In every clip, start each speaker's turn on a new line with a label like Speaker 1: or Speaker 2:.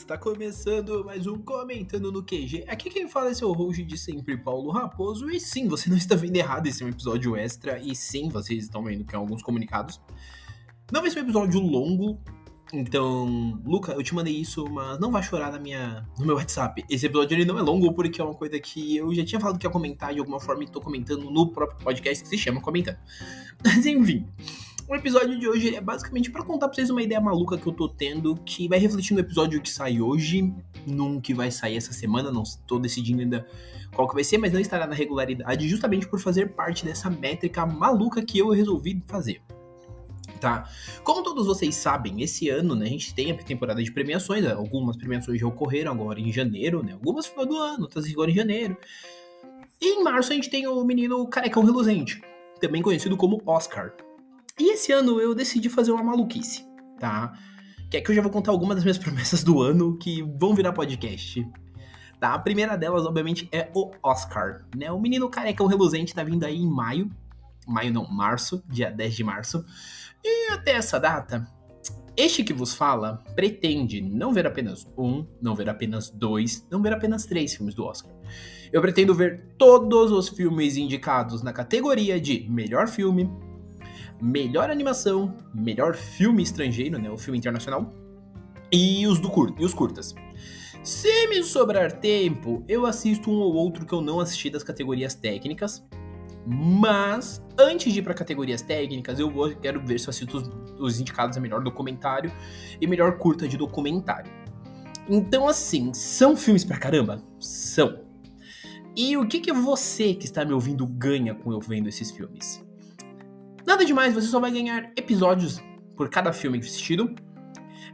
Speaker 1: Está começando mais um Comentando no QG. Aqui quem fala é seu host de sempre, Paulo Raposo. E sim, você não está vendo errado, esse é um episódio extra. E sim, vocês estão vendo que é alguns comunicados. Não vai ser um episódio longo. Então, Luca, eu te mandei isso, mas não vai chorar na minha, no meu WhatsApp. Esse episódio ele não é longo porque é uma coisa que eu já tinha falado que ia comentar de alguma forma e tô comentando no próprio podcast que se chama Comentando. Mas enfim. O episódio de hoje é basicamente para contar pra vocês uma ideia maluca que eu tô tendo, que vai refletir no episódio que sai hoje, num que vai sair essa semana, não tô decidindo ainda qual que vai ser, mas não estará na regularidade, justamente por fazer parte dessa métrica maluca que eu resolvi fazer. Tá? Como todos vocês sabem, esse ano, né, a gente tem a temporada de premiações, algumas premiações já ocorreram agora em janeiro, né? Algumas final do ano, outras agora em janeiro. E em março a gente tem o menino Carecão Reluzente, também conhecido como Oscar. E esse ano eu decidi fazer uma maluquice, tá? Que é que eu já vou contar algumas das minhas promessas do ano que vão virar podcast. Tá? A primeira delas, obviamente, é o Oscar, né? O menino carecão reluzente tá vindo aí em maio. Maio não, março, dia 10 de março. E até essa data, este que vos fala pretende não ver apenas um, não ver apenas dois, não ver apenas três filmes do Oscar. Eu pretendo ver todos os filmes indicados na categoria de melhor filme, melhor animação, melhor filme estrangeiro, né, o filme internacional, e os do curto, e os curtas. Se me sobrar tempo, eu assisto um ou outro que eu não assisti das categorias técnicas. Mas antes de ir para categorias técnicas, eu vou, quero ver se eu assisto os, os indicados a melhor documentário e melhor curta de documentário. Então, assim, são filmes pra caramba? São. E o que, que você que está me ouvindo ganha com eu vendo esses filmes? Nada demais, você só vai ganhar episódios por cada filme assistido.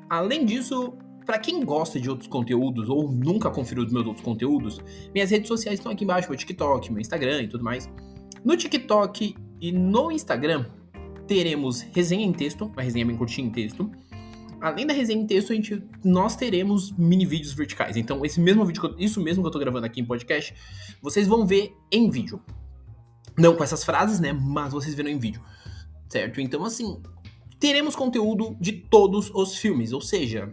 Speaker 1: Além disso, para quem gosta de outros conteúdos ou nunca conferiu os meus outros conteúdos, minhas redes sociais estão aqui embaixo, meu TikTok, meu Instagram e tudo mais. No TikTok e no Instagram teremos resenha em texto, uma resenha bem curtinha em texto. Além da resenha em texto, a gente, nós teremos mini vídeos verticais. Então, esse mesmo vídeo, isso mesmo que eu tô gravando aqui em podcast, vocês vão ver em vídeo. Não com essas frases, né? Mas vocês verão em vídeo. Certo? Então, assim, teremos conteúdo de todos os filmes. Ou seja,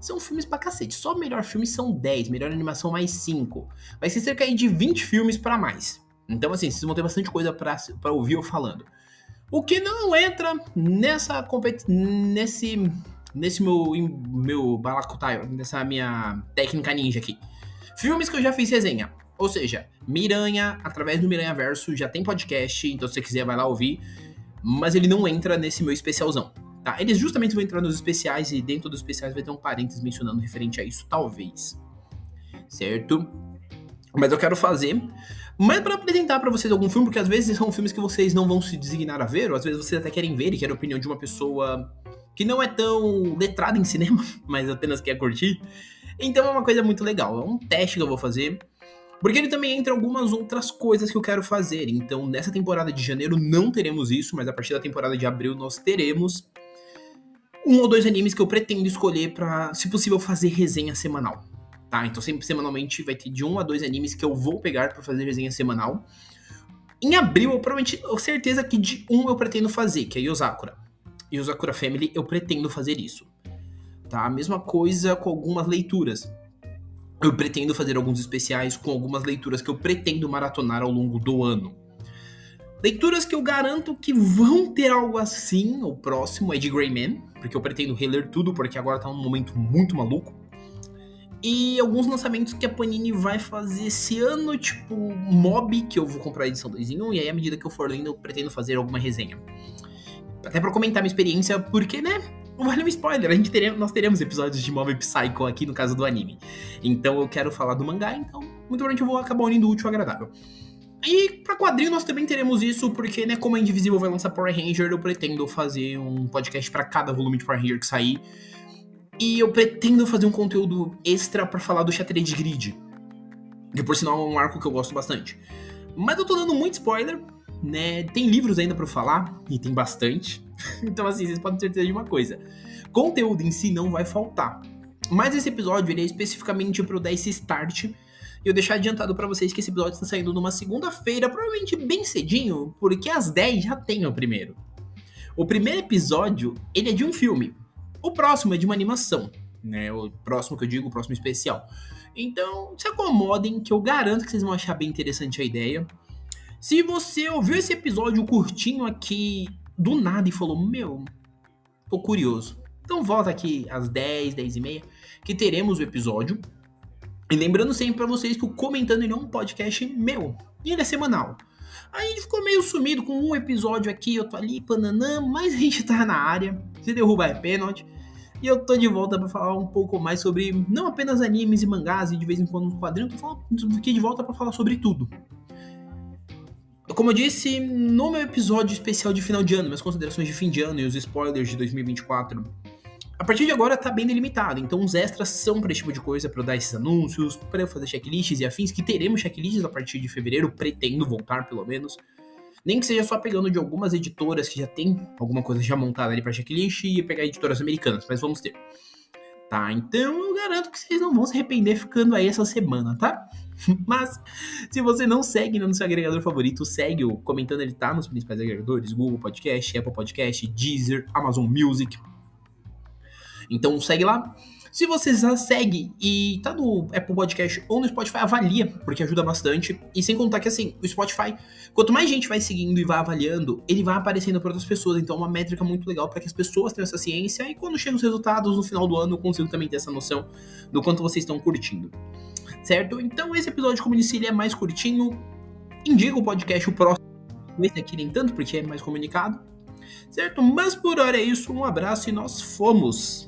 Speaker 1: são filmes pra cacete. Só melhor filme são 10, melhor animação mais 5. Vai ser cerca de 20 filmes para mais. Então, assim, vocês vão ter bastante coisa pra ouvir eu falando. O que não entra nessa. Nesse. Nesse meu. Meu balacotaio. Nessa minha técnica ninja aqui. Filmes que eu já fiz resenha. Ou seja, Miranha, através do Miranha Verso, já tem podcast, então se você quiser vai lá ouvir. Mas ele não entra nesse meu especialzão. Tá? Eles justamente vão entrar nos especiais e dentro dos especiais vai ter um parênteses mencionando referente a isso, talvez. Certo? Mas eu quero fazer. Mas para apresentar para vocês algum filme, porque às vezes são filmes que vocês não vão se designar a ver, ou às vezes vocês até querem ver e querem a opinião de uma pessoa que não é tão letrada em cinema, mas apenas quer curtir. Então é uma coisa muito legal. É um teste que eu vou fazer. Porque ele também entra algumas outras coisas que eu quero fazer. Então, nessa temporada de janeiro não teremos isso, mas a partir da temporada de abril nós teremos um ou dois animes que eu pretendo escolher para, se possível, fazer resenha semanal. Tá? Então, sempre semanalmente vai ter de um a dois animes que eu vou pegar para fazer resenha semanal. Em abril, eu provavelmente, eu certeza que de um eu pretendo fazer, que é Yosakura. Yosakura Family, eu pretendo fazer isso. Tá? A mesma coisa com algumas leituras eu pretendo fazer alguns especiais com algumas leituras que eu pretendo maratonar ao longo do ano. Leituras que eu garanto que vão ter algo assim, o próximo é de Greyman, porque eu pretendo reler tudo, porque agora tá um momento muito maluco. E alguns lançamentos que a Panini vai fazer esse ano, tipo Mob, que eu vou comprar a edição 2 em 1, e aí à medida que eu for lendo, eu pretendo fazer alguma resenha. Até pra comentar minha experiência, porque, né, vale um spoiler, a gente teremos, nós teremos episódios de Mob Psycho aqui no caso do anime. Então eu quero falar do mangá, então muito provavelmente eu vou acabar unindo útil ao agradável. E pra quadrinho nós também teremos isso, porque, né, como a Indivisível vai lançar Power Ranger, eu pretendo fazer um podcast para cada volume de Power Ranger que sair. E eu pretendo fazer um conteúdo extra para falar do Shattered Grid. Que por sinal é um arco que eu gosto bastante. Mas eu tô dando muito spoiler, né? Tem livros ainda para falar, e tem bastante. então, assim, vocês podem ter certeza de uma coisa: conteúdo em si não vai faltar. Mas esse episódio ele é especificamente pro Dice Start. E eu deixar adiantado para vocês que esse episódio está saindo numa segunda-feira, provavelmente bem cedinho, porque às 10 já tem o primeiro. O primeiro episódio, ele é de um filme. O próximo é de uma animação. né? O próximo que eu digo, o próximo especial. Então, se acomodem, que eu garanto que vocês vão achar bem interessante a ideia. Se você ouviu esse episódio curtinho aqui do nada e falou, meu, tô curioso. Então volta aqui às 10, 10 e meia, que teremos o episódio. E lembrando sempre para vocês que o Comentando ele é um podcast meu. E ele é semanal. Aí ele ficou meio sumido com um episódio aqui, eu tô ali, pananã, mas a gente tá na área. Se derrubar é pênalti. E eu tô de volta para falar um pouco mais sobre não apenas animes e mangás e de vez em quando um quadrinho, tô falando aqui de volta para falar sobre tudo. Como eu disse no meu episódio especial de final de ano, minhas considerações de fim de ano e os spoilers de 2024, a partir de agora tá bem delimitado, então os extras são para esse tipo de coisa, para eu dar esses anúncios, para eu fazer checklists e afins, que teremos checklists a partir de fevereiro, pretendo voltar pelo menos. Nem que seja só pegando de algumas editoras que já tem alguma coisa já montada ali para checklist e pegar editoras americanas, mas vamos ter. Tá, então eu garanto que vocês não vão se arrepender ficando aí essa semana, tá? Mas, se você não segue no seu agregador favorito, segue o comentando, ele tá nos principais agregadores: Google Podcast, Apple Podcast, Deezer, Amazon Music. Então segue lá. Se você já segue e tá no Apple Podcast ou no Spotify, avalia, porque ajuda bastante. E sem contar que assim, o Spotify, quanto mais gente vai seguindo e vai avaliando, ele vai aparecendo para outras pessoas. Então é uma métrica muito legal para que as pessoas tenham essa ciência e quando chegam os resultados no final do ano, eu consigo também ter essa noção do quanto vocês estão curtindo. Certo? Então esse episódio, como eu disse, ele é mais curtinho. Indica o podcast o próximo. Esse aqui nem tanto, porque é mais comunicado. Certo? Mas por hora é isso. Um abraço e nós fomos!